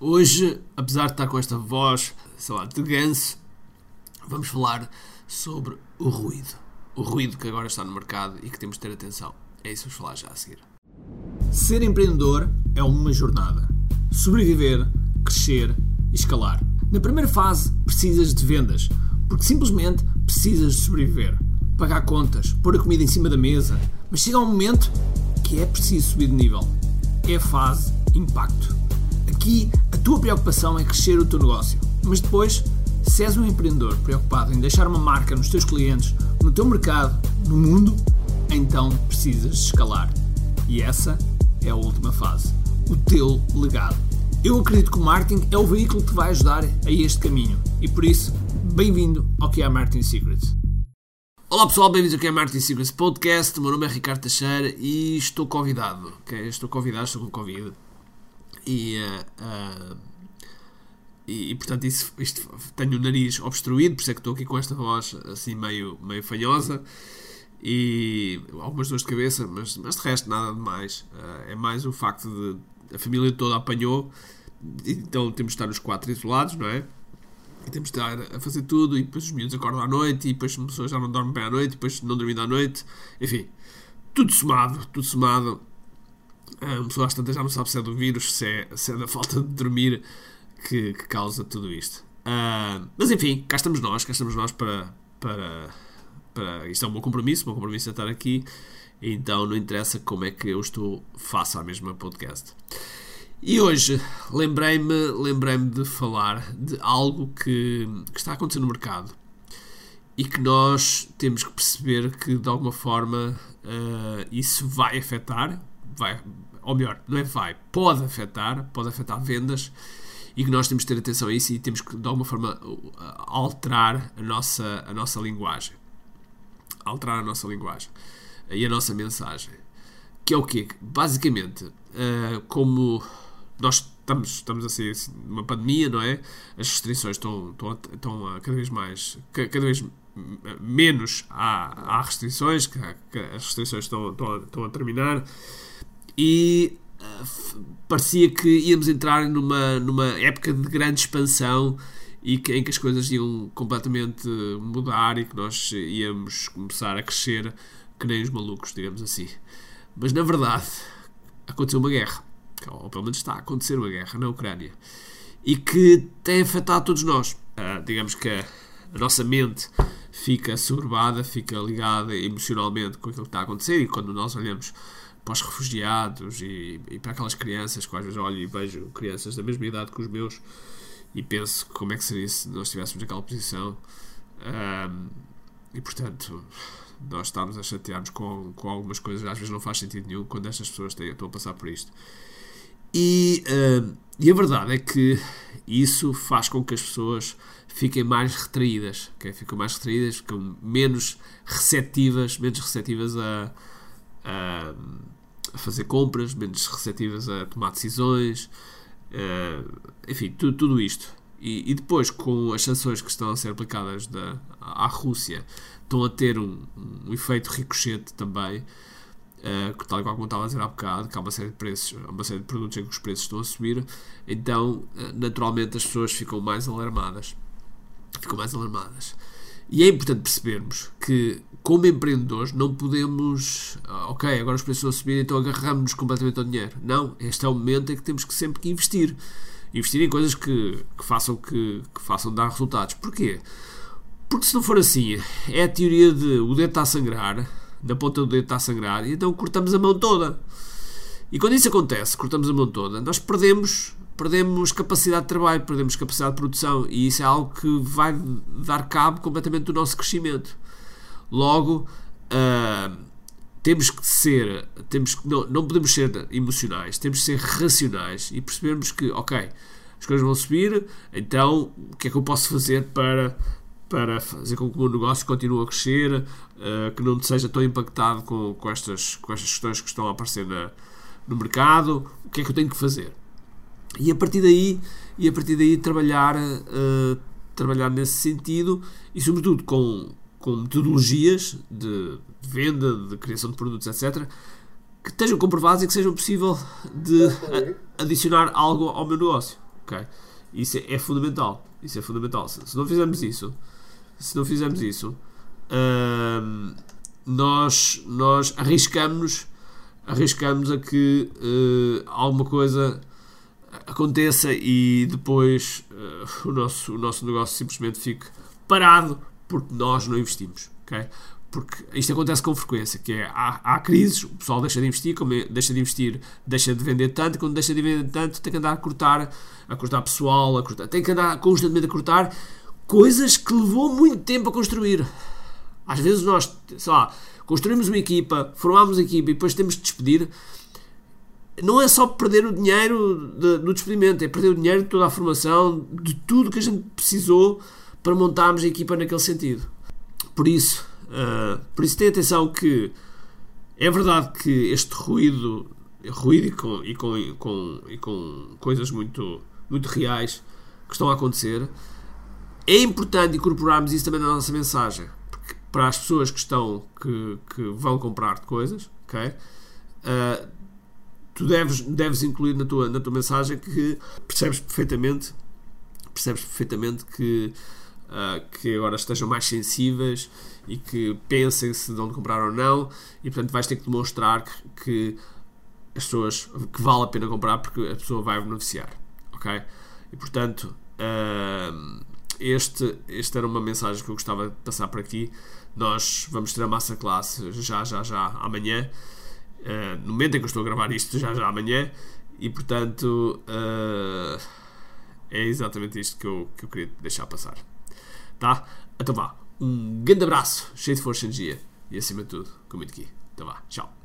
Hoje, apesar de estar com esta voz, sei lá, de ganso, vamos falar sobre o ruído. O ruído que agora está no mercado e que temos de ter atenção. É isso que vamos falar já a seguir. Ser empreendedor é uma jornada. Sobreviver, crescer e escalar. Na primeira fase, precisas de vendas, porque simplesmente precisas de sobreviver. Pagar contas, pôr a comida em cima da mesa. Mas chega um momento que é preciso subir de nível. É a fase impacto. Aqui tua preocupação é crescer o teu negócio, mas depois, se és um empreendedor preocupado em deixar uma marca nos teus clientes, no teu mercado, no mundo, então precisas escalar. E essa é a última fase, o teu legado. Eu acredito que o marketing é o veículo que te vai ajudar a este caminho e por isso, bem-vindo ao que é a Marketing Secrets. Olá pessoal, bem-vindos ao que é Secrets Podcast. O meu nome é Ricardo Teixeira e estou convidado. Okay? Estou convidado, estou com Covid e, uh, e, e, portanto isso, isto, tenho o nariz obstruído, por isso é que estou aqui com esta voz assim meio, meio fanhosa e algumas dores de cabeça, mas, mas de resto nada de mais. Uh, é mais o facto de a família toda apanhou, então temos de estar os quatro isolados, não é? E temos de estar a fazer tudo, e depois os miúdos acordam à noite, e depois as pessoas já não dormem bem à noite, e depois não dormindo à noite, enfim, tudo somado, tudo somado uma pessoa às já não sabe se é do vírus, se é, se é da falta de dormir que, que causa tudo isto. Uh, mas enfim, cá estamos nós, cá estamos nós para, para, para. Isto é um bom compromisso, um bom compromisso é estar aqui. Então não interessa como é que eu estou face à mesma podcast. E hoje lembrei-me lembrei de falar de algo que, que está acontecendo no mercado e que nós temos que perceber que de alguma forma uh, isso vai afetar, vai, ou melhor, não é vai, pode afetar, pode afetar vendas e que nós temos de ter atenção a isso e temos que de alguma forma alterar a nossa, a nossa linguagem. Alterar a nossa linguagem e a nossa mensagem. Que é o quê? Basicamente, uh, como nós estamos, estamos a ser numa pandemia, não é? As restrições estão, estão, estão cada vez mais, cada vez menos há, há restrições, que, que as restrições estão, estão, estão a terminar e uh, parecia que íamos entrar numa, numa época de grande expansão e que, em que as coisas iam completamente mudar e que nós íamos começar a crescer que nem os malucos, digamos assim. Mas na verdade aconteceu uma guerra, ou pelo menos está a acontecer uma guerra na Ucrânia e que tem afetado todos nós. Uh, digamos que a, a nossa mente fica soberbada, fica ligada emocionalmente com aquilo que está a acontecer e quando nós olhamos para os refugiados e, e, para aquelas crianças que às vezes olho e vejo crianças da mesma idade que os meus e penso como é que seria se nós estivéssemos naquela posição um, e portanto nós estamos a chatear-nos com, com algumas coisas às vezes não faz sentido nenhum quando estas pessoas têm, estão a passar por isto e, um, e a verdade é que isso faz com que as pessoas fiquem mais retraídas okay? ficam mais retraídas, ficam menos receptivas menos receptivas a, a a fazer compras, menos receptivas a tomar decisões, uh, enfim, tudo, tudo isto. E, e, depois, com as sanções que estão a ser aplicadas da, à Rússia, estão a ter um, um efeito ricochete também, uh, tal como estava a dizer há bocado, que há uma série de preços, uma série de produtos em que os preços estão a subir, então, uh, naturalmente, as pessoas ficam mais alarmadas. Ficam mais alarmadas. E é importante percebermos que, como empreendedores, não podemos. Ah, ok, agora os preços vão subir, então agarramos-nos completamente ao dinheiro. Não, este é o momento em que temos que sempre que investir. Investir em coisas que, que façam, que, que façam dar resultados. Porquê? Porque se não for assim, é a teoria de o dedo está a sangrar, da ponta do dedo está a sangrar, e então cortamos a mão toda. E quando isso acontece, cortamos a mão toda, nós perdemos perdemos capacidade de trabalho, perdemos capacidade de produção e isso é algo que vai dar cabo completamente do nosso crescimento. Logo, uh, temos que ser, temos que, não, não podemos ser emocionais, temos que ser racionais e percebermos que, ok, as coisas vão subir, então o que é que eu posso fazer para, para fazer com que o negócio continue a crescer, uh, que não seja tão impactado com, com, estas, com estas questões que estão a aparecer na, no mercado, o que é que eu tenho que fazer? E a partir daí, e a partir daí trabalhar, uh, trabalhar nesse sentido e sobretudo com, com metodologias de, venda, de criação de produtos, etc., que estejam comprovados e que sejam possível de adicionar algo ao meu negócio. ok? Isso é, é fundamental. Isso é fundamental. Se, se, não fizermos isso, se não fizermos isso, hum, nós, nós arriscamos arriscamos a que uh, alguma coisa aconteça e depois uh, o, nosso, o nosso negócio simplesmente fique parado porque nós não investimos? Porque isto acontece com frequência, que é, há, há crises, o pessoal deixa de investir, como é, deixa de investir, deixa de vender tanto, quando deixa de vender tanto tem que andar a cortar, a cortar pessoal, a cortar, tem que andar constantemente a cortar coisas que levou muito tempo a construir. Às vezes nós, sei lá, construímos uma equipa, formamos a equipa e depois temos de despedir, não é só perder o dinheiro de, do despedimento, é perder o dinheiro de toda a formação, de tudo que a gente precisou para montarmos a equipa naquele sentido. Por isso, uh, por isso tenha atenção que é verdade que este ruído, ruído e com, e com, e com, e com coisas muito, muito reais que estão a acontecer, é importante incorporarmos isso também na nossa mensagem para as pessoas que estão que, que vão comprar coisas, ok? Uh, tu deves, deves incluir na tua, na tua mensagem que percebes perfeitamente percebes perfeitamente que, uh, que agora estejam mais sensíveis e que pensem se de onde comprar ou não e portanto vais ter que demonstrar que, que as pessoas que vale a pena comprar porque a pessoa vai beneficiar ok e portanto uh, este, este era uma mensagem que eu gostava de passar por aqui nós vamos ter a massa classe já, já, já amanhã. Uh, no momento em que eu estou a gravar isto, já, já amanhã. E portanto, uh, é exatamente isto que eu, que eu queria deixar passar. Tá? Então vá. Um grande abraço, cheio de força e energia. E acima de tudo, com muito aqui. Então vá. Tchau.